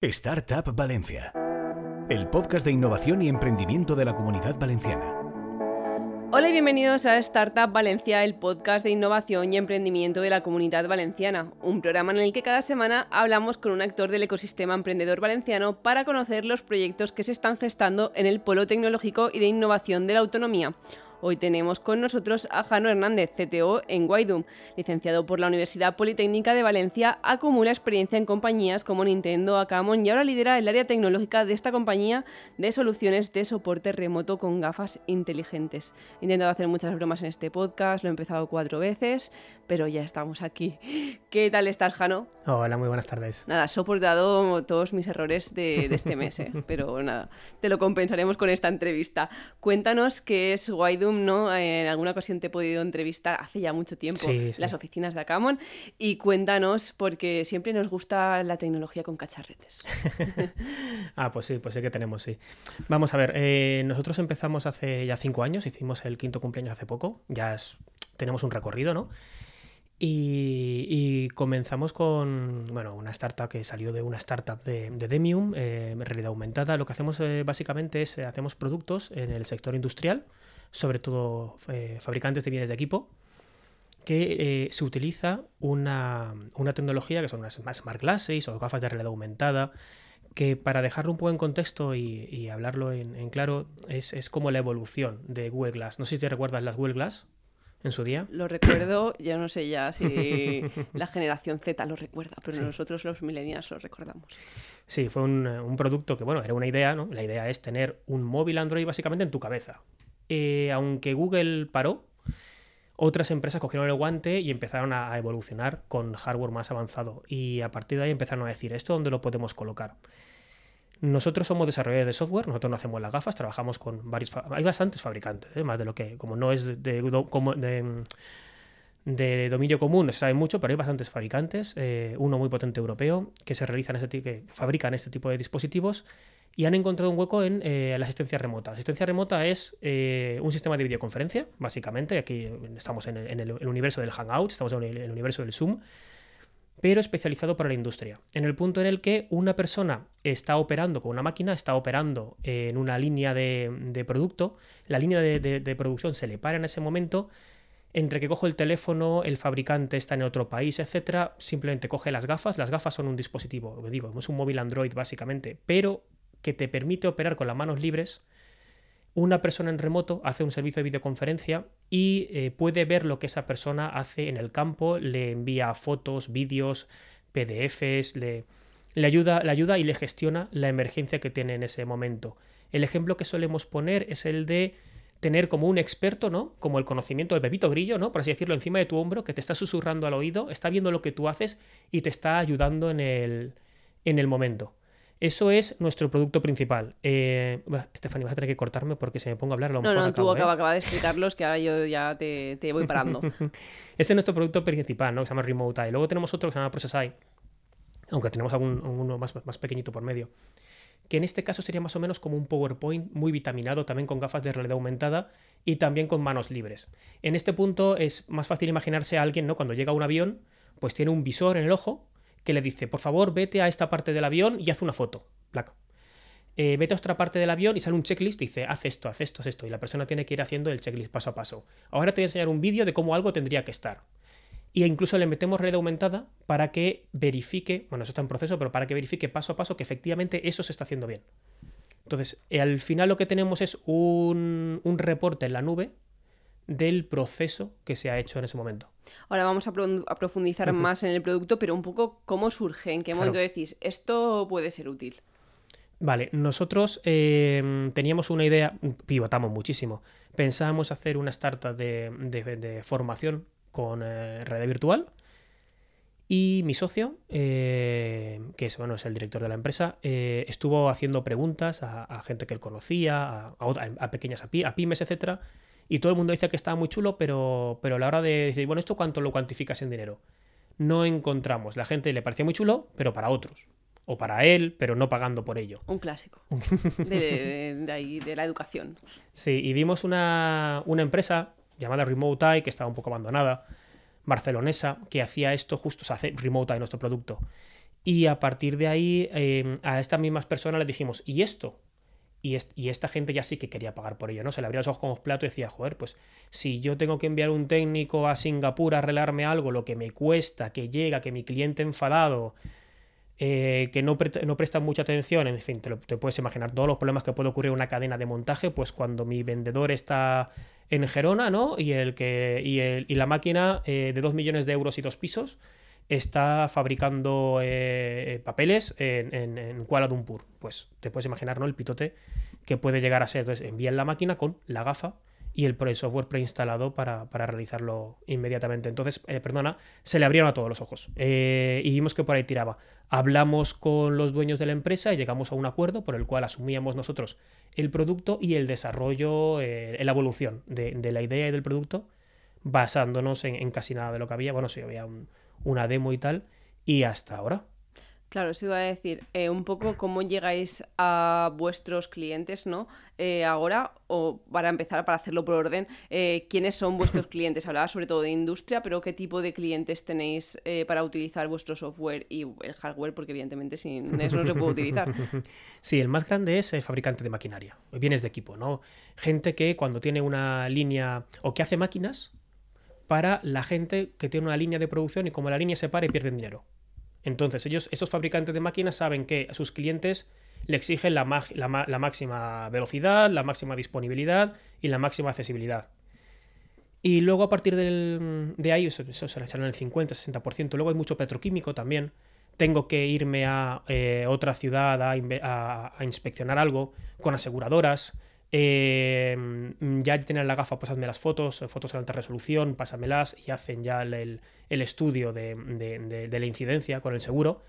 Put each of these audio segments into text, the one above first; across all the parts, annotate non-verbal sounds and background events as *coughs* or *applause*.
Startup Valencia, el podcast de innovación y emprendimiento de la comunidad valenciana. Hola y bienvenidos a Startup Valencia, el podcast de innovación y emprendimiento de la comunidad valenciana, un programa en el que cada semana hablamos con un actor del ecosistema emprendedor valenciano para conocer los proyectos que se están gestando en el polo tecnológico y de innovación de la autonomía. Hoy tenemos con nosotros a Jano Hernández, CTO en Guaidum. Licenciado por la Universidad Politécnica de Valencia, acumula experiencia en compañías como Nintendo, Acamon y ahora lidera el área tecnológica de esta compañía de soluciones de soporte remoto con gafas inteligentes. He intentado hacer muchas bromas en este podcast, lo he empezado cuatro veces, pero ya estamos aquí. ¿Qué tal estás, Jano? Hola, muy buenas tardes. Nada, he soportado todos mis errores de, este mes, ¿eh? *laughs* pero nada, te lo compensaremos con esta entrevista. Cuéntanos qué es Guaidum En alguna ocasión te he podido entrevistar hace ya mucho tiempo las oficinas de Acamon y cuéntanos porque siempre nos gusta la tecnología con cacharretes. *laughs* ah, pues sí, pues sí que tenemos, sí. Vamos a ver, eh, nosotros empezamos hace ya cinco años, hicimos el quinto cumpleaños hace poco, ya tenemos un recorrido, ¿no? Y, comenzamos con bueno, una startup que salió de una startup de, Demium, eh, realidad aumentada. Lo que hacemos eh, básicamente es hacemos productos en el sector industrial, sobre todo eh, fabricantes de bienes de equipo, que eh, se utiliza una, tecnología que son unas smart glasses o gafas de realidad aumentada, que para dejarlo un poco en contexto y, hablarlo en, claro, es, como la evolución de Google Glass. No sé si te recuerdas las Google Glass en su día. Lo recuerdo, *coughs* ya no sé ya si la generación Z lo recuerda, pero nosotros los millennials lo recordamos. Sí, fue un, un, producto que, bueno, era una idea, ¿no? La idea es tener un móvil Android básicamente en tu cabeza. Eh, aunque Google paró, otras empresas cogieron el guante y empezaron a, evolucionar con hardware más avanzado. Y a partir de ahí empezaron a decir, ¿esto dónde lo podemos colocar? Nosotros somos desarrolladores de software, nosotros no hacemos las gafas, trabajamos con varios... Hay bastantes fabricantes, ¿eh? más de lo que... Como no es de, dominio común, se sabe mucho, pero hay bastantes fabricantes, eh, uno muy potente europeo, que se realizan este, que fabrican este tipo de dispositivos y han encontrado un hueco en eh, la asistencia remota. La asistencia remota es eh, un sistema de videoconferencia, básicamente. Aquí estamos en el, universo del Hangout, estamos en el, universo del Zoom, pero especializado para la industria. En el punto en el que una persona está operando con una máquina, está operando en una línea de, producto, la línea de, producción se le para en ese momento. Entre que cojo el teléfono, el fabricante está en otro país, etcétera, simplemente coge las gafas. Las gafas son un dispositivo, lo que digo, es un móvil Android básicamente, pero que te permite operar con las manos libres, una persona en remoto hace un servicio de videoconferencia y eh, puede ver lo que esa persona hace en el campo, le envía fotos, vídeos, PDFs, le, ayuda, le ayuda y le gestiona la emergencia que tiene en ese momento. El ejemplo que solemos poner es el de tener como un experto, ¿no? Como el conocimiento del Pepito Grillo, ¿no? Por así decirlo, encima de tu hombro, que te está susurrando al oído, está viendo lo que tú haces y te está ayudando en el, en el momento. Eso es nuestro producto principal. Eh, Stephanie, vas a tener que cortarme porque se me pongo a hablar. A lo no, no, tú acaba, acaba, de explicarlos que ahora yo ya te, te voy parando. *laughs* Ese es nuestro producto principal, ¿no? Que se llama Remote Eye. Luego tenemos otro que se llama Process Eye, aunque tenemos algún, uno más, más pequeñito por medio. Que en este caso sería más o menos como un PowerPoint muy vitaminado, también con gafas de realidad aumentada y también con manos libres. En este punto es más fácil imaginarse a alguien, ¿no? Cuando llega a un avión, pues tiene un visor en el ojo que le dice, por favor, vete a esta parte del avión y haz una foto. Placa. Eh, vete a otra parte del avión y sale un checklist dice, haz esto, haz esto, haz esto. Y la persona tiene que ir haciendo el checklist paso a paso. Ahora te voy a enseñar un vídeo de cómo algo tendría que estar. Y incluso le metemos red aumentada para que verifique, bueno, eso está en proceso, pero para que verifique paso a paso que efectivamente eso se está haciendo bien. Entonces, al final lo que tenemos es un reporte en la nube del proceso que se ha hecho en ese momento. Ahora vamos a, profundizar más en el producto, pero un poco cómo surge, en qué momento decís, esto puede ser útil. Vale, nosotros eh, teníamos una idea, pivotamos muchísimo. Pensábamos hacer una startup de, formación con eh, red virtual. Y mi socio, eh, que es, bueno, es el director de la empresa, estuvo haciendo preguntas a, gente que él conocía, a, a pequeñas a, pymes, etcétera, y todo el mundo dice que estaba muy chulo, pero, pero a la hora de decir, bueno, ¿esto cuánto lo cuantificas en dinero? No encontramos. La gente le parecía muy chulo, pero para otros. O para él, pero no pagando por ello. Un clásico. *laughs* de, ahí, de la educación. Sí, y vimos una, empresa llamada Remote Eye, que estaba un poco abandonada, barcelonesa, que hacía esto justo, o sea, hace Remote Eye nuestro producto. Y a partir de ahí, eh, a estas mismas personas les dijimos, ¿y esto? Y, y, esta gente ya sí que quería pagar por ello, ¿no? Se le abría los ojos como plato y decía, joder, pues si yo tengo que enviar un técnico a Singapur a arreglarme algo, lo que me cuesta, que llega, que mi cliente enfadado, eh, que no, no, prestan mucha atención, en fin, te, te, puedes imaginar todos los problemas que puede ocurrir en una cadena de montaje, pues cuando mi vendedor está en Gerona, ¿no? Y, el que, y, el, y la máquina eh, de 2 millones de euros y dos pisos está fabricando eh, papeles en, en, Kuala Lumpur. Pues te puedes imaginar, ¿no? El pitote que puede llegar a ser. Entonces envían la máquina con la gafa y el, software preinstalado para, para, realizarlo inmediatamente. Entonces, eh, perdona, se le abrieron a todos los ojos eh, y vimos que por ahí tiraba. Hablamos con los dueños de la empresa y llegamos a un acuerdo por el cual asumíamos nosotros el producto y el desarrollo, la evolución de, de, la idea y del producto, basándonos en, en, casi nada de lo que había. Bueno, sí, había un, una demo y tal, y hasta ahora. Claro, os iba a decir eh, un poco cómo llegáis a vuestros clientes, ¿no? Eh, ahora, o para empezar, para hacerlo por orden, eh, ¿quiénes son vuestros *laughs* clientes? Hablaba sobre todo de industria, pero ¿qué tipo de clientes tenéis para utilizar vuestro software y el hardware? Porque evidentemente sin eso no se puede *laughs* utilizar. Sí, el más grande es el fabricante de maquinaria, bienes de equipo, ¿no? Gente que cuando tiene una línea o que hace máquinas para la gente que tiene una línea de producción y como la línea se para y pierden dinero. Entonces, ellos, esos fabricantes de máquinas saben que a sus clientes le exigen la, máxima velocidad, la máxima disponibilidad y la máxima accesibilidad. Y luego a partir de ahí, eso, eso se le echan el 50-60%. Luego hay mucho petroquímico también. Tengo que irme a eh, otra ciudad a, inspeccionar algo con aseguradoras. Eh, ya tienen la gafa, pues hazme las fotos, fotos en alta resolución, pásamelas y hacen ya el, el estudio de, de, de, de, la incidencia con el seguro.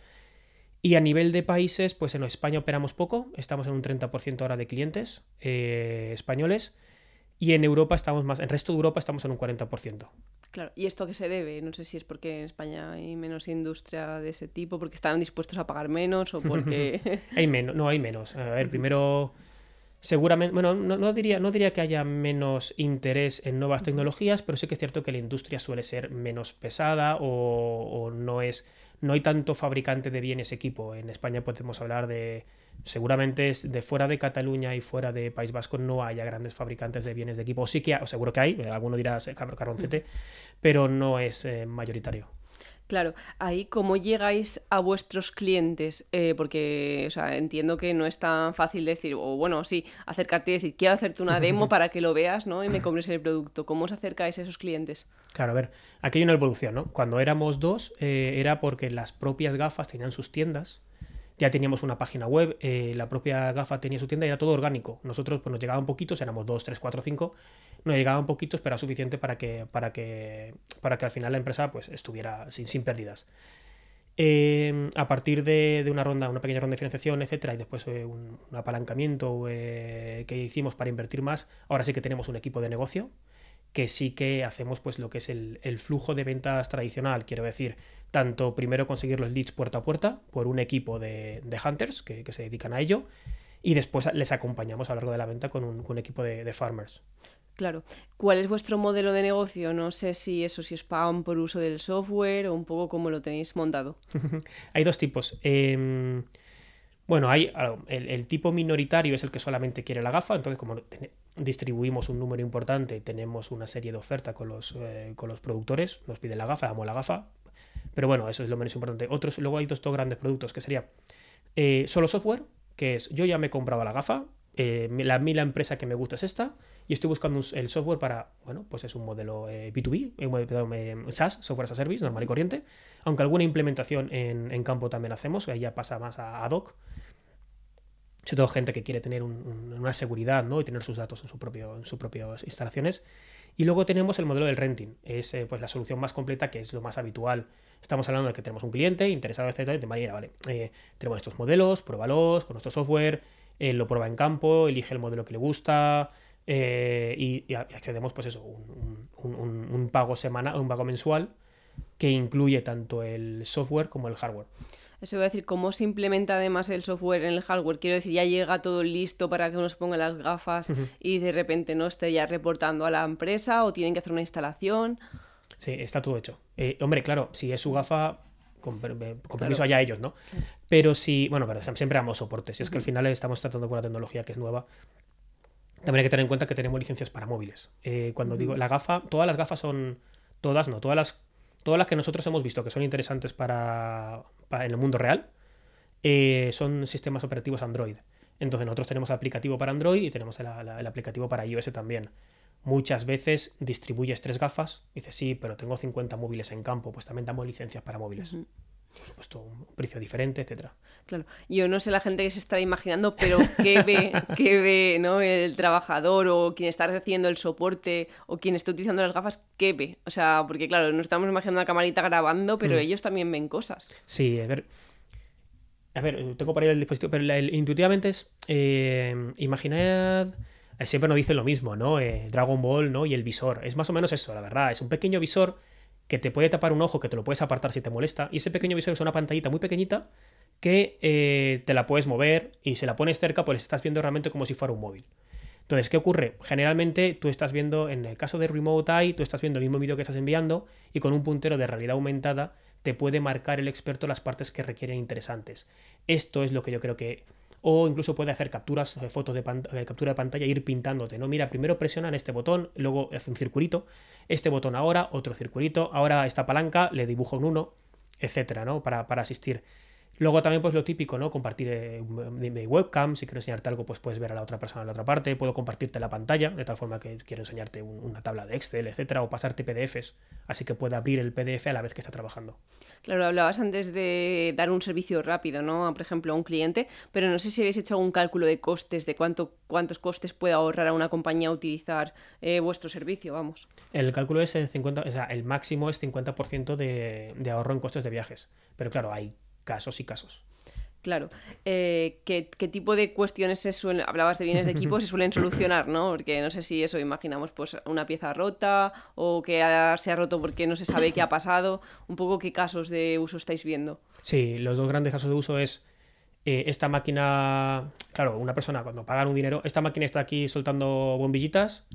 Y a nivel de países, pues en España operamos poco, estamos en un 30% ahora de clientes eh, españoles. Y en Europa estamos más, en el resto de Europa estamos en un 40%. Claro, ¿y esto a qué se debe? No sé si es porque en España hay menos industria de ese tipo, porque están dispuestos a pagar menos o *laughs* porque... hay menos, no, hay menos. A ver, primero seguramente, bueno, no, no, diría, no diría que haya menos interés en nuevas tecnologías, pero sí que es cierto que la industria suele ser menos pesada o, o, no es, no hay tanto fabricante de bienes equipo. En España podemos hablar de, seguramente es de fuera de Cataluña y fuera de País Vasco no haya grandes fabricantes de bienes de equipo. O sí que, o seguro que hay, alguno dirá carroncete, pero no es eh, mayoritario. Claro, ahí cómo llegáis a vuestros clientes, eh, porque o sea, entiendo que no es tan fácil decir, o bueno, sí, acercarte y decir, quiero hacerte una demo *laughs* para que lo veas, ¿no? Y me compres el producto. ¿Cómo os acercáis a esos clientes? Claro, a ver, aquí hay una evolución, ¿no? Cuando éramos dos, eh, era porque las propias gafas tenían sus tiendas, ya teníamos una página web, eh, la propia gafa tenía su tienda y era todo orgánico. Nosotros pues nos llegaban poquitos, éramos dos, tres, cuatro, cinco, nos llegaban poquitos, pero era suficiente para que, para que, para que al final la empresa pues estuviera sin, sin pérdidas. Eh, a partir de, una ronda, una pequeña ronda de financiación, etcétera, y después eh, un, apalancamiento eh, que hicimos para invertir más, ahora sí que tenemos un equipo de negocio que sí que hacemos pues lo que es el, flujo de ventas tradicional, quiero decir, tanto primero conseguir los leads puerta a puerta por un equipo de, de hunters que, que, se dedican a ello y después les acompañamos a lo largo de la venta con un, con un equipo de, de, farmers. Claro. ¿Cuál es vuestro modelo de negocio? No sé si eso si os pagan por uso del software o un poco cómo lo tenéis montado. *laughs* Hay dos tipos. Eh, bueno, hay el, el, tipo minoritario es el que solamente quiere la gafa, entonces como distribuimos un número importante, tenemos una serie de oferta con los, eh, con los productores, nos piden la gafa, damos la gafa, pero bueno, eso es lo menos importante. Otros, luego hay dos, grandes productos, que sería eh, solo software, que es yo ya me he comprado la gafa, eh, la, la empresa que me gusta es esta, y estoy buscando el software para, bueno, pues es un modelo eh, B2B, eh, SaaS, software as a service, normal y corriente, aunque alguna implementación en, campo también hacemos, ahí ya pasa más a ad hoc, sobre todo gente que quiere tener un, un, una seguridad ¿no? y tener sus datos en, su propio, en sus propias instalaciones. Y luego tenemos el modelo del renting, es pues la solución más completa que es lo más habitual. Estamos hablando de que tenemos un cliente interesado, etcétera, de manera, vale, eh, tenemos estos modelos, pruébalos con nuestro software, eh, lo prueba en campo, elige el modelo que le gusta eh, y, y, accedemos, pues eso, un, un, un pago semanal, un pago mensual que incluye tanto el software como el hardware. Eso va a decir, ¿cómo se implementa además el software en el hardware? Quiero decir, ya llega todo listo para que uno se ponga las gafas uh -huh. y de repente no esté ya reportando a la empresa o tienen que hacer una instalación. Sí, está todo hecho. Eh, hombre, claro, si es su gafa, con, permiso allá ellos, ¿no? Pero si, bueno, pero siempre damos soporte. Si es que al final estamos tratando con una tecnología que es nueva, también hay que tener en cuenta que tenemos licencias para móviles. Eh, cuando digo la gafa, todas las gafas son, todas no, todas las, todas las que nosotros hemos visto que son interesantes para, en el mundo real, eh, son sistemas operativos Android. Entonces nosotros tenemos el aplicativo para Android y tenemos el, aplicativo para iOS también. Muchas veces distribuyes tres gafas, dices, sí, pero tengo 50 móviles en campo, pues también damos licencias para móviles. Por supuesto, un precio diferente, etcétera. Claro, yo no sé la gente que se está imaginando, pero ¿qué ve, *laughs* qué ve ¿no? el trabajador o quien está haciendo el soporte o quien está utilizando las gafas? ¿Qué ve? O sea, porque claro, nos estamos imaginando una camarita grabando, pero mm. ellos también ven cosas. Sí, a ver, a ver, tengo para ir el dispositivo, pero intuitivamente es. Eh, imaginad. Eh, siempre nos dicen lo mismo, ¿no? Eh, Dragon Ball, ¿no? Y el visor. Es más o menos eso, la verdad. Es un pequeño visor que te puede tapar un ojo, que te lo puedes apartar si te molesta. Y ese pequeño visor es una pantallita muy pequeñita que te la puedes mover y si la pones cerca, pues estás viendo realmente como si fuera un móvil. Entonces, ¿qué ocurre? Generalmente tú estás viendo, en el caso de Remote Eye, tú estás viendo el mismo vídeo que estás enviando y con un puntero de realidad aumentada te puede marcar el experto las partes que requieren interesantes. Esto es lo que yo creo que o incluso puede hacer capturas, eh, fotos de eh, captura de pantalla e ir pintándote, ¿no? Mira, primero presionan este botón, luego hace un circulito, este botón ahora, otro circulito, ahora esta palanca, le dibujo un 1, etcétera, ¿no? Para, para asistir. Luego también pues lo típico, ¿no? Compartir eh, mi webcam, si quiero enseñarte algo pues puedes ver a la otra persona en la otra parte, puedo compartirte la pantalla, de tal forma que quiero enseñarte una tabla de Excel, etcétera, o pasarte PDFs, así que pueda abrir el PDF a la vez que está trabajando. Claro, hablabas antes de dar un servicio rápido, ¿no? Por ejemplo, a un cliente, pero no sé si habéis hecho algún cálculo de costes, de cuánto, cuántos costes puede ahorrar a una compañía utilizar eh, vuestro servicio, vamos. El cálculo es el 50, o sea, el máximo es 50% de, de ahorro en costes de viajes, pero claro, hay casos y casos. Claro. Eh, ¿qué, tipo de cuestiones se suelen, hablabas de bienes de equipo, se suelen solucionar, ¿no? Porque no sé si eso, imaginamos, pues una pieza rota o que se ha roto porque no se sabe qué ha pasado. Un poco qué casos de uso estáis viendo. Sí, los dos grandes casos de uso es eh, esta máquina, claro, una persona cuando pagan un dinero, esta máquina está aquí soltando bombillitas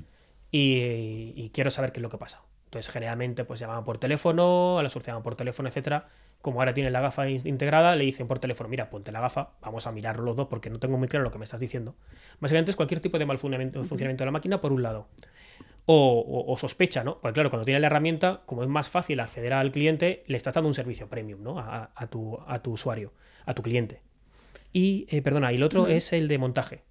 y, y quiero saber qué es lo que pasa. Entonces, generalmente, pues llaman por teléfono, a la solución por teléfono, etcétera. Como ahora tiene la gafa integrada, le dicen por teléfono, mira, ponte la gafa, vamos a mirar los dos porque no tengo muy claro lo que me estás diciendo. Básicamente es cualquier tipo de mal funcionamiento, de la máquina, por un lado. O, sospecha, ¿no? Porque claro, cuando tiene la herramienta, como es más fácil acceder al cliente, le estás dando un servicio premium, ¿no? A, tu, a tu, usuario, a tu cliente. Y, eh, perdona, y el otro es el de montaje.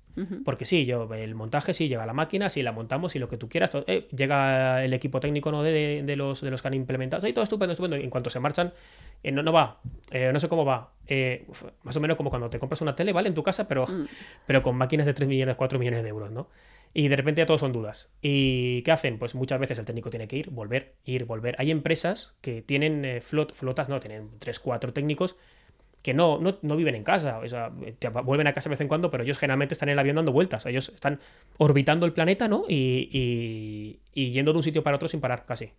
Porque sí, yo, el montaje sí llega a la máquina, sí la montamos y lo que tú quieras. Eh, llega el equipo técnico ¿no? de, de, los, de los que han implementado. Todo estupendo, estupendo. En cuanto se marchan, eh, no, no va. Eh, no sé cómo va. más o menos como cuando te compras una tele, ¿vale? En tu casa, pero, mm. pero con máquinas de 3 millones, 4 millones de euros, ¿no? Y de repente ya todos son dudas. ¿Y qué hacen? Pues muchas veces el técnico tiene que ir, volver, ir, volver. Hay empresas que tienen flotas, no, tienen 3, 4 técnicos que no, no, viven en casa, o sea, vuelven a casa de vez en cuando, pero ellos generalmente están en el avión dando vueltas, ellos están orbitando el planeta, ¿no? Y, y yendo de un sitio para otro sin parar, casi.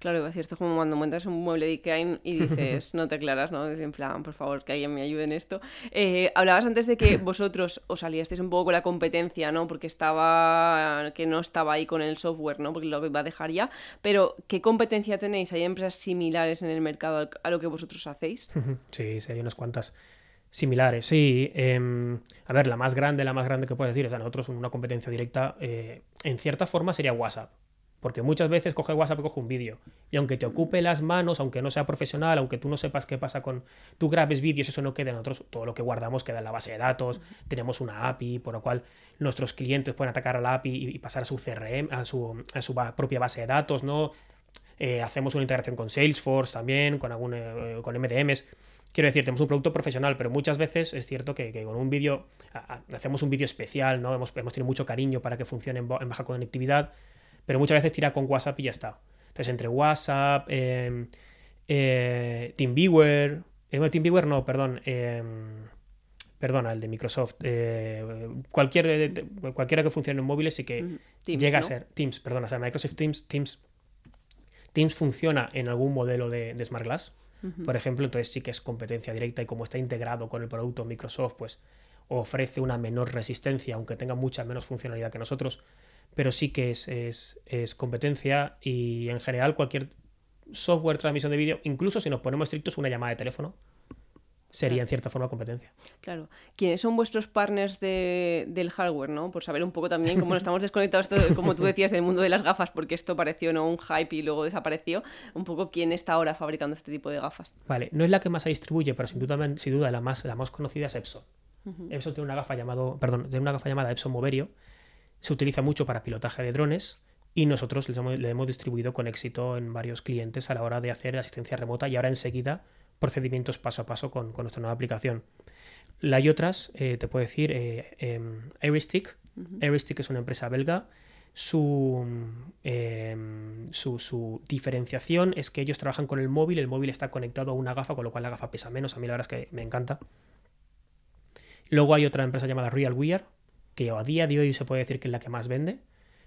Claro, es cierto, como cuando montas un mueble de Ikea y *laughs* dices, no te aclaras, ¿no? En plan, por favor, que alguien me ayude en esto. Eh, hablabas antes de que *laughs* vosotros os aliasteis un poco con la competencia, ¿no? Porque estaba, que no estaba ahí con el software, ¿no? Porque lo iba a dejar ya. Pero, ¿qué competencia tenéis? ¿Hay empresas similares en el mercado a lo que vosotros hacéis? Sí, sí, hay unas cuantas similares, sí. Em, a ver, la más grande, la más grande que puedes decir, o sea, nosotros una competencia directa, eh, en cierta forma sería WhatsApp. Porque muchas veces coge WhatsApp y coge un vídeo. Y aunque te ocupe las manos, aunque no sea profesional, aunque tú no sepas qué pasa con. Tú grabes vídeos, eso no queda en nosotros. Todo lo que guardamos queda en la base de datos. Tenemos una API, por lo cual nuestros clientes pueden atacar a la API y pasar a su CRM, a su, a su propia base de datos, ¿no? Eh, hacemos una integración con Salesforce también, con, algún, eh, con MDMs. Quiero decir, tenemos un producto profesional, pero muchas veces es cierto que, con un vídeo, hacemos un vídeo especial, ¿no? Hemos, hemos tenido mucho cariño para que funcione en baja conectividad pero muchas veces tira con WhatsApp y ya está. Entonces, entre WhatsApp, em, eh, TeamViewer, eh, TeamViewer no, perdón, em, perdona, el de Microsoft, eh, cualquier, eh, cualquiera que funcione en móviles sí que llega a ser Teams, perdona, o sea, Microsoft Teams, Teams, Teams funciona en algún modelo de, Smart Glass, por ejemplo, entonces sí que es competencia directa y como está integrado con el producto Microsoft, pues ofrece una menor resistencia, aunque tenga mucha menos funcionalidad que nosotros pero sí que es, es, competencia y en general cualquier software transmisión de vídeo, incluso si nos ponemos estrictos, una llamada de teléfono sería en cierta forma competencia. Claro. ¿Quiénes son vuestros partners de, del hardware, no? Por saber un poco también cómo estamos desconectados, como tú decías, del mundo de las gafas, porque esto pareció ¿no? un hype y luego desapareció. Un poco quién está ahora fabricando este tipo de gafas. Vale, no es la que más se distribuye, pero sin duda, sin duda la, más, la más conocida es Epson. Epson tiene una gafa llamado, perdón, tiene una gafa llamada Epson Moverio. Se utiliza mucho para pilotaje de drones y nosotros le hemos distribuido con éxito en varios clientes a la hora de hacer asistencia remota y ahora enseguida procedimientos paso a paso con, nuestra nueva aplicación. La hay otras, eh, te puedo decir, eh, Airistick. es una empresa belga. Em, su, su, diferenciación es que ellos trabajan con el móvil, el móvil está conectado a una gafa, con lo cual la gafa pesa menos. A mí la verdad es que me encanta. Luego hay otra empresa llamada Real Wear, que a día de hoy se puede decir que es la que más vende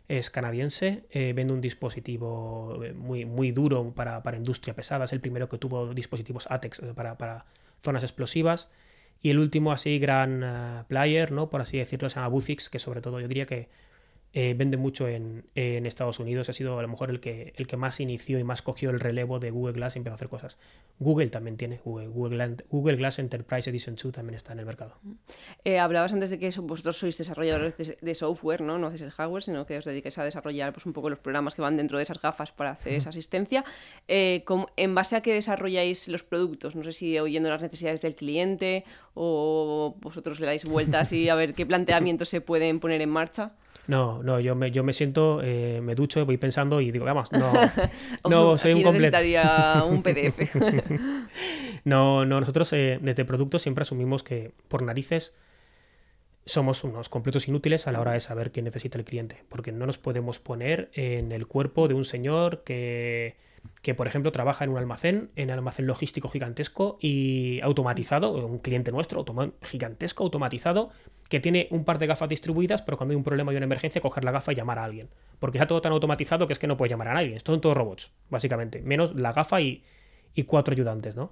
es canadiense, eh, vende un dispositivo eh, muy, muy duro para, industria pesada, es el primero que tuvo dispositivos ATEX eh, para, zonas explosivas. Y el último así gran player, ¿no? por así decirlo, se llama Bufix, que sobre todo yo diría que eh, vende mucho en, Estados Unidos, ha sido a lo mejor el que, el que más inició y más cogió el relevo de Google Glass y empezó a hacer cosas. Google también tiene, Google, Glass Enterprise Edition 2 también está en el mercado. Eh, hablabas antes de que vosotros sois desarrolladores de, software, ¿no? No hacéis el hardware, sino que os dedicáis a desarrollar pues, un poco los programas que van dentro de esas gafas para hacer esa asistencia. Eh, ¿En base a qué desarrolláis los productos? No sé si oyendo las necesidades del cliente o vosotros le dais vueltas y a ver qué planteamientos se pueden poner en marcha. No, no, yo me, yo me siento, eh, me ducho, voy pensando y digo, vamos, no, *laughs* no soy un completo. un *laughs* PDF. *laughs* no, no, nosotros eh, desde producto siempre asumimos que por narices somos unos completos inútiles a la hora de saber qué necesita el cliente, porque no nos podemos poner en el cuerpo de un señor que, que por ejemplo, trabaja en un almacén, en un almacén logístico gigantesco y automatizado, un cliente nuestro, gigantesco, automatizado, que tiene un par de gafas distribuidas, pero cuando hay un problema y una emergencia, coger la gafa y llamar a alguien. Porque está todo tan automatizado que es que no puede llamar a nadie. Son todos robots, básicamente. Menos la gafa y, cuatro ayudantes, ¿no?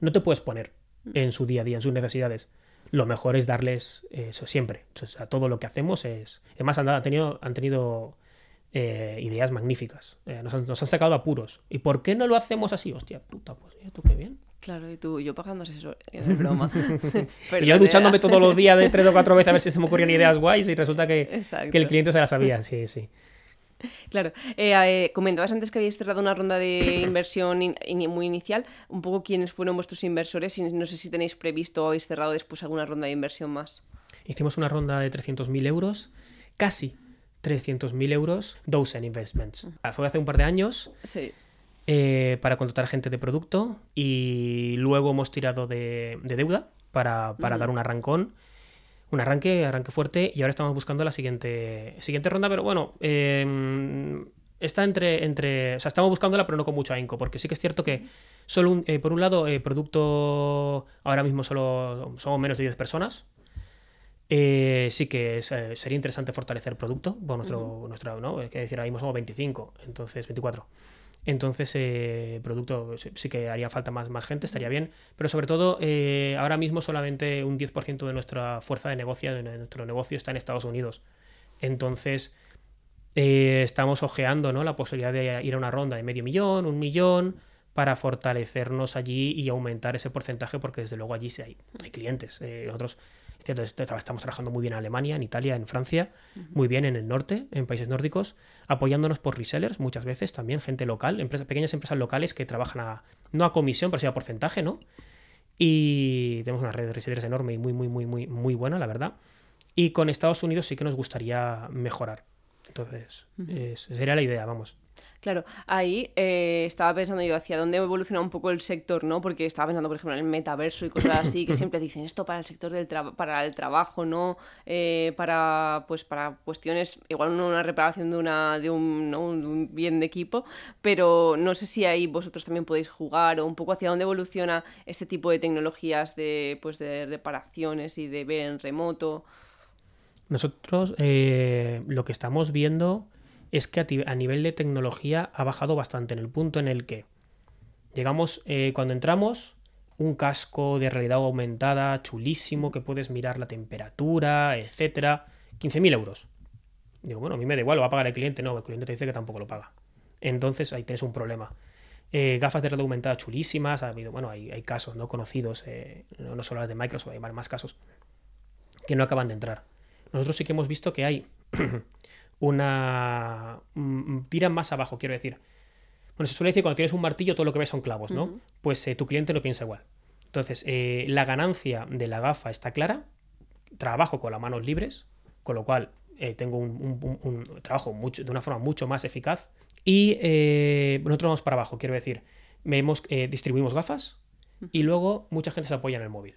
No te puedes poner en su día a día, en sus necesidades. Lo mejor es darles eso siempre. O sea, todo lo que hacemos es. Además, han, tenido, han tenido eh, ideas magníficas. Eh, nos, han, sacado apuros. ¿Y por qué no lo hacemos así? Hostia puta, pues tú qué bien. Claro, y tú, yo pagando eso, es broma. y yo *laughs* *laughs* duchándome todos los días de tres o cuatro veces a ver si se me ocurrían ideas guays y resulta que, que el cliente se las sabía, *laughs* sí, sí. Claro. Eh, eh, comentabas antes que habíais cerrado una ronda de *clears throat* inversión muy inicial. Un poco quiénes fueron vuestros inversores y no sé si tenéis previsto o habéis cerrado después alguna ronda de inversión más. Hicimos una ronda de 300.000 euros, casi 300.000 euros, Dozen Investments. Fue hace un par de años. Sí. Eh, para contratar gente de producto y luego hemos tirado de, deuda para, dar un arrancón. Un arranque, arranque fuerte y ahora estamos buscando la siguiente, siguiente ronda, pero bueno, em, está entre, entre, o sea, estamos buscándola pero no con mucho ahínco, porque sí que es cierto que solo eh, por un lado, eh, producto ahora mismo solo somos menos de 10 personas, sí que sería interesante fortalecer producto. Bueno, nuestro, nuestra, ¿no? Es que decir, ahora mismo somos 25, entonces 24. Entonces, eh, producto sí que haría falta más, más gente, estaría bien. Pero sobre todo, eh, ahora mismo solamente un 10% de nuestra fuerza de negocio, de nuestro negocio, está en Estados Unidos. Entonces, eh, estamos ojeando ¿no? la posibilidad de ir a una ronda de medio millón, un millón, para fortalecernos allí y aumentar ese porcentaje, porque desde luego allí sí hay, hay clientes. nosotros Estamos trabajando muy bien en Alemania, en Italia, en Francia, muy bien en el norte, en países nórdicos, apoyándonos por resellers muchas veces también, gente local, empresas, pequeñas empresas locales que trabajan a, no a comisión, pero sí a porcentaje, ¿no? Y tenemos una red de resellers enorme y muy, muy, muy, muy, muy buena, la verdad. Y con Estados Unidos sí que nos gustaría mejorar. Entonces, sería la idea, vamos. Claro, ahí eh, estaba pensando yo hacia dónde evoluciona un poco el sector, ¿no? Porque estaba pensando, por ejemplo, en el metaverso y cosas así, que *laughs* siempre dicen esto para el sector del para el trabajo, ¿no? Eh, para, pues, para cuestiones, igual una reparación de, una, de un, bien de equipo, pero no sé si ahí vosotros también podéis jugar o un poco hacia dónde evoluciona este tipo de tecnologías de, pues, de reparaciones y de ver en remoto. Nosotros eh, lo que estamos viendo es que a, nivel de tecnología ha bajado bastante en el punto en el que llegamos, eh, cuando entramos, un casco de realidad aumentada chulísimo que puedes mirar la temperatura, etcétera, 15.000 euros. Digo, bueno, a mí me da igual, lo va a pagar el cliente. No, el cliente te dice que tampoco lo paga. Entonces ahí tienes un problema. Eh, gafas de realidad aumentada chulísimas, ha habido, bueno, hay, hay casos no conocidos, eh, no, solo las de Microsoft, hay más casos que no acaban de entrar. Nosotros sí que hemos visto que hay *clears throat* una... Mm, tiran más abajo, quiero decir. Bueno, se suele decir cuando tienes un martillo todo lo que ves son clavos, ¿no? Pues tu cliente no piensa igual. Entonces, la ganancia de la gafa está clara, trabajo con las manos libres, con lo cual eh, tengo un, trabajo mucho, de una forma mucho más eficaz. Y eh, nosotros vamos para abajo, quiero decir, vemos, eh, distribuimos gafas y luego mucha gente se apoya en el móvil.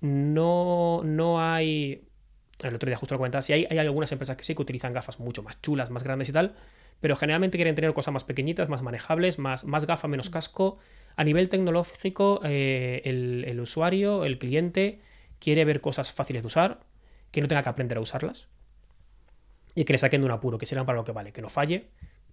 No, no hay. El otro día justo lo comentaba, si hay, hay algunas empresas que sí que utilizan gafas mucho más chulas, más grandes y tal, pero generalmente quieren tener cosas más pequeñitas, más manejables, más, más gafa, menos casco. A nivel tecnológico, el, el, usuario, el cliente, quiere ver cosas fáciles de usar, que no tenga que aprender a usarlas y que le saquen de un apuro, que sirvan para lo que vale, que no falle,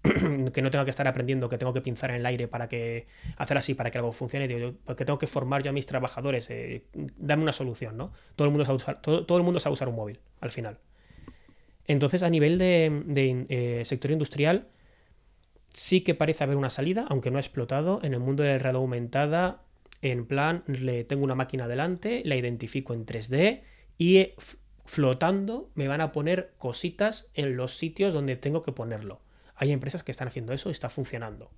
*clears throat* que no tenga que estar aprendiendo, que tengo que pinzar en el aire para que hacer así, para que algo funcione, porque tengo que formar yo a mis trabajadores, eh, dame una solución, ¿no? Todo el, mundo sabe usar, todo, el mundo sabe usar un móvil, al final. Entonces, a nivel de, eh, sector industrial, sí que parece haber una salida, aunque no ha explotado. En el mundo de la aumentada, en plan, le tengo una máquina delante, la identifico en 3D y flotando me van a poner cositas en los sitios donde tengo que ponerlo. Hay empresas que están haciendo eso y está funcionando.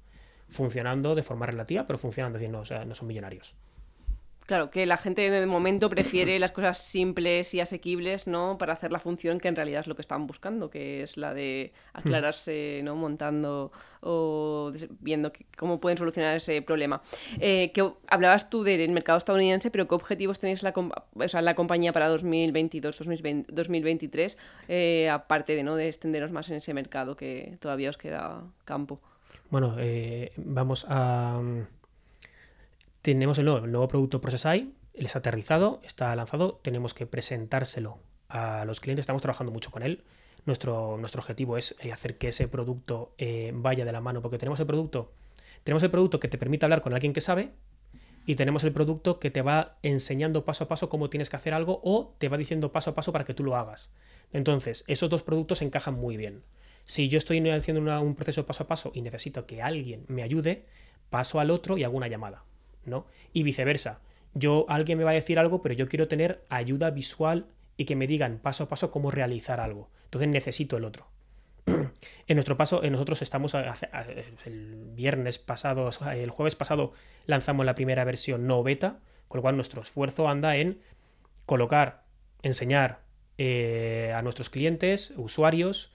Funcionando de forma relativa, pero funcionando, es decir, no, sea, no son millonarios. Claro, que la gente de momento prefiere las cosas simples y asequibles, ¿no? Para hacer la función que en realidad es lo que están buscando, que es la de aclararse, ¿no? Montando o viendo cómo pueden solucionar ese problema. Eh, que hablabas tú del mercado estadounidense, pero ¿qué objetivos tenéis la, la compañía para 2022-2023? Eh, aparte de, ¿no? de extenderos más en ese mercado que todavía os queda campo. Bueno, eh, vamos a tenemos el nuevo, producto Process AI, él está aterrizado, está lanzado, tenemos que presentárselo a los clientes, estamos trabajando mucho con él. Nuestro, nuestro objetivo es eh, hacer que ese producto eh, vaya de la mano, porque tenemos el producto, tenemos el producto que te permite hablar con alguien que sabe, y tenemos el producto que te va enseñando paso a paso cómo tienes que hacer algo o te va diciendo paso a paso para que tú lo hagas. Entonces, esos dos productos encajan muy bien. Si yo estoy haciendo un proceso paso a paso y necesito que alguien me ayude, paso al otro y hago una llamada. Y viceversa. Yo, alguien me va a decir algo, pero yo quiero tener ayuda visual y que me digan paso a paso cómo realizar algo. Entonces necesito el otro. *clears throat* en nuestro paso, en nosotros estamos el viernes pasado, el jueves pasado lanzamos la primera versión no beta, con lo cual nuestro esfuerzo anda en colocar, enseñar eh, a nuestros clientes, usuarios,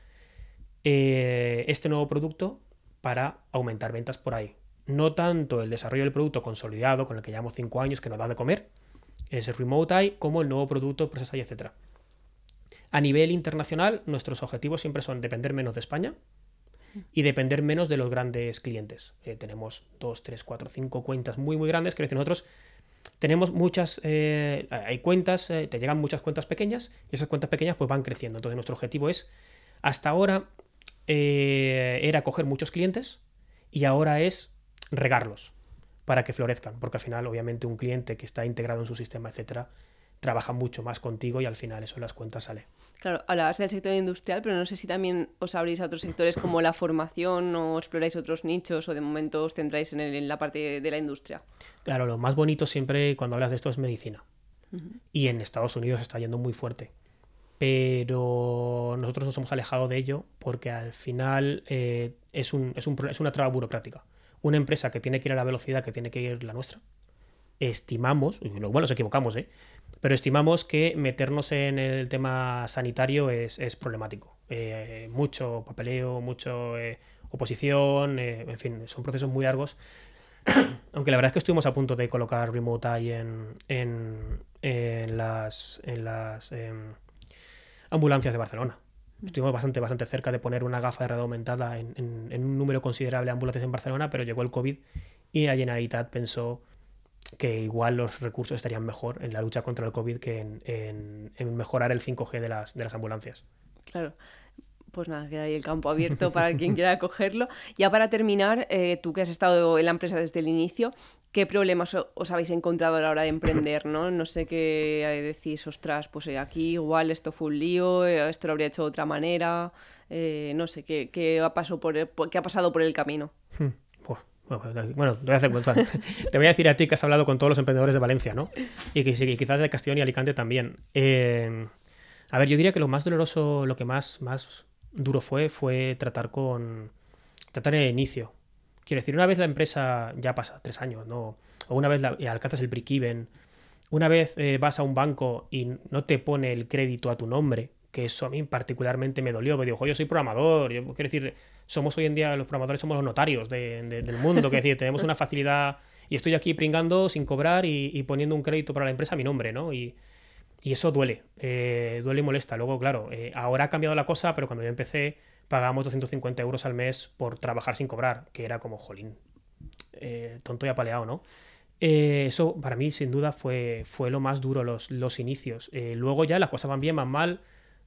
eh, este nuevo producto para aumentar ventas por ahí no tanto el desarrollo del producto consolidado, con el que llevamos 5 años, que nos da de comer, es Remote Eye, como el nuevo producto Process Eye, etc. A nivel internacional, nuestros objetivos siempre son depender menos de España y depender menos de los grandes clientes. Eh, tenemos 2, 3, 4, 5 cuentas muy, muy grandes, que decir, nosotros tenemos muchas, eh, hay cuentas, eh, te llegan muchas cuentas pequeñas y esas cuentas pequeñas pues van creciendo. Entonces nuestro objetivo es, hasta ahora era coger muchos clientes y ahora es regarlos para que florezcan, porque al final, obviamente, un cliente que está integrado en su sistema, etcétera, trabaja mucho más contigo y al final eso en las cuentas sale. Claro, hablabas del sector industrial, pero no sé si también os abrís a otros sectores como la formación o exploráis otros nichos o de momento os centráis en, la parte de la industria. Claro, lo más bonito siempre cuando hablas de esto es medicina. Y en Estados Unidos está yendo muy fuerte. Pero nosotros nos hemos alejado de ello porque al final eh, es, un, es, un, es una traba burocrática una empresa que tiene que ir a la velocidad que tiene que ir la nuestra, estimamos, bueno, nos equivocamos, ¿eh? pero estimamos que meternos en el tema sanitario es, problemático. Eh, mucho papeleo, mucho eh, oposición, en fin, son procesos muy largos. *coughs* Aunque la verdad es que estuvimos a punto de colocar Remote Eye en, en, las, en las em, ambulancias de Barcelona. Estuvimos bastante, bastante cerca de poner una gafa de red aumentada en, un número considerable de ambulancias en Barcelona, pero llegó el COVID y la Generalitat pensó que igual los recursos estarían mejor en la lucha contra el COVID que en, mejorar el 5G de las, de las ambulancias. Claro. Pues nada, queda ahí el campo abierto para quien quiera *laughs* cogerlo. Ya para terminar, eh, tú que has estado en la empresa desde el inicio, qué problemas os habéis encontrado a la hora de emprender, ¿no? No sé qué decís, ostras, pues eh, aquí igual esto fue un lío, eh, esto lo habría hecho de otra manera, eh, no sé, ¿qué, ha pasado por el, camino? Hmm, bueno, te voy, a te voy a decir a ti que has hablado con todos los emprendedores de Valencia, ¿no? Y que quizás de Castellón y Alicante también. a ver, yo diría que lo más doloroso, lo que más, más duro fue, fue tratar con... tratar en el inicio Quiero decir, una vez la empresa ya pasa tres años, ¿no? O una vez alcanzas el break-even, una vez eh, vas a un banco y no te pone el crédito a tu nombre, que eso a mí particularmente me dolió. Me dijo, yo soy programador. Yo, quiero decir, somos hoy en día, los programadores somos los notarios del mundo. Quiero decir, tenemos una facilidad y estoy aquí pringando sin cobrar y, poniendo un crédito para la empresa a mi nombre, ¿no? Y, eso duele, eh, duele y molesta. Luego, claro, eh, ahora ha cambiado la cosa, pero cuando yo empecé pagábamos 250 euros al mes por trabajar sin cobrar, que era como, jolín, eh, tonto y apaleado, ¿no? Eh, eso para mí sin duda fue, fue lo más duro, los, los inicios. Eh, luego ya las cosas van bien, van mal,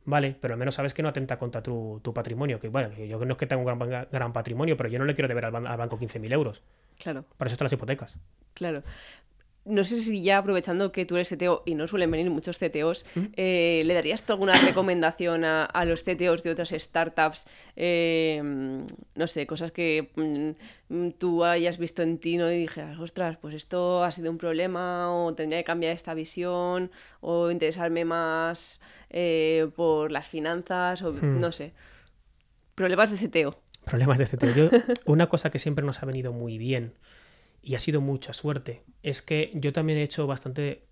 vale, pero al menos sabes que no atenta contra tu, patrimonio. Que bueno, yo no es que tenga un gran, gran patrimonio, pero yo no le quiero deber al, al banco 15.000 euros. Claro. Para eso están las hipotecas. Claro no sé si ya aprovechando que tú eres CTO y no suelen venir muchos CTOs, ¿Mm? eh, ¿le darías tú alguna *coughs* recomendación a, los CTOs de otras startups? Eh, no sé, cosas que mm, tú hayas visto en ti ¿no? y dijeras, ostras, pues esto ha sido un problema o tendría que cambiar esta visión o interesarme más eh, por las finanzas o hmm. no sé. Problemas de CTO. Problemas de CTO. Yo, *laughs* una cosa que siempre nos ha venido muy bien y ha sido mucha suerte. Es que yo también he hecho bastante,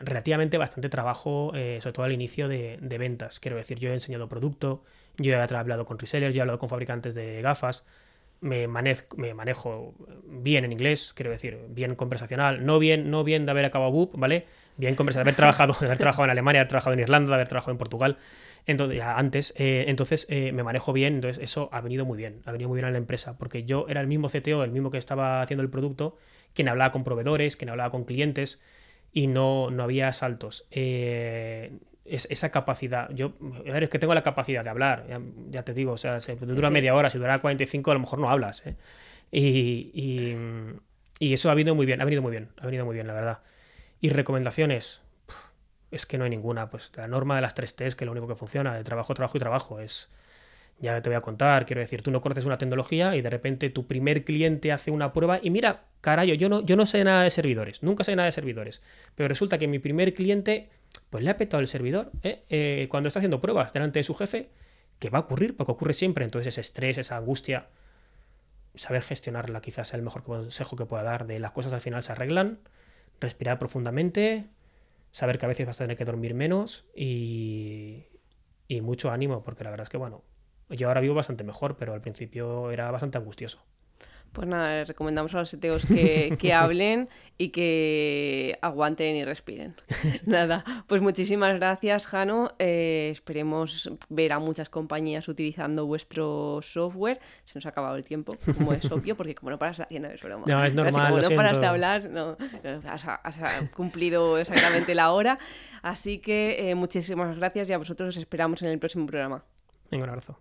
relativamente bastante trabajo, eh, sobre todo al inicio de, ventas. Quiero decir, yo he enseñado producto, yo he hablado con resellers, yo he hablado con fabricantes de gafas, me, me manejo bien en inglés, quiero decir, bien conversacional, no bien, no bien de haber acabado BUP, ¿vale? Bien conversacional, de haber trabajado, de haber trabajado en Alemania, de haber trabajado en Irlanda, de haber trabajado en Portugal, entonces, antes, eh, entonces eh, me manejo bien, entonces eso ha venido muy bien, ha venido muy bien a la empresa, porque yo era el mismo CTO, el mismo que estaba haciendo el producto, quien hablaba con proveedores, quien hablaba con clientes, y no, no había saltos. Eh, es, esa capacidad, yo es que tengo la capacidad de hablar, ya, te digo, o sea, si dura media hora, si dura 45, a lo mejor no hablas. Y, y, eso ha venido muy bien, ha venido muy bien, ha venido muy bien, la verdad. Y recomendaciones, es que no hay ninguna. Pues la norma de las tres T es que lo único que funciona, de trabajo, trabajo y trabajo, es. Ya te voy a contar, quiero decir, tú no conoces una tecnología y de repente tu primer cliente hace una prueba y mira, carajo, yo no, yo no sé nada de servidores, nunca sé nada de servidores, pero resulta que mi primer cliente, pues le ha petado el servidor, ¿eh? Eh, cuando está haciendo pruebas delante de su jefe, que va a ocurrir, porque ocurre siempre, entonces ese estrés, esa angustia, saber gestionarla quizás sea el mejor consejo que pueda dar, de las cosas al final se arreglan, respirar profundamente, saber que a veces vas a tener que dormir menos y, y mucho ánimo, porque la verdad es que, bueno, yo ahora vivo bastante mejor, pero al principio era bastante angustioso. Pues nada, recomendamos a los seteos que, que *laughs* hablen y que aguanten y respiren. *laughs* nada, pues muchísimas gracias, Jano. Eh, esperemos ver a muchas compañías utilizando vuestro software. Se nos ha acabado el tiempo, como es obvio, porque como no paras de... No, es broma. No, es normal, Como no paras de hablar, no, has, cumplido exactamente la hora. Así que eh, muchísimas gracias y a vosotros os esperamos en el próximo programa. Venga, un abrazo.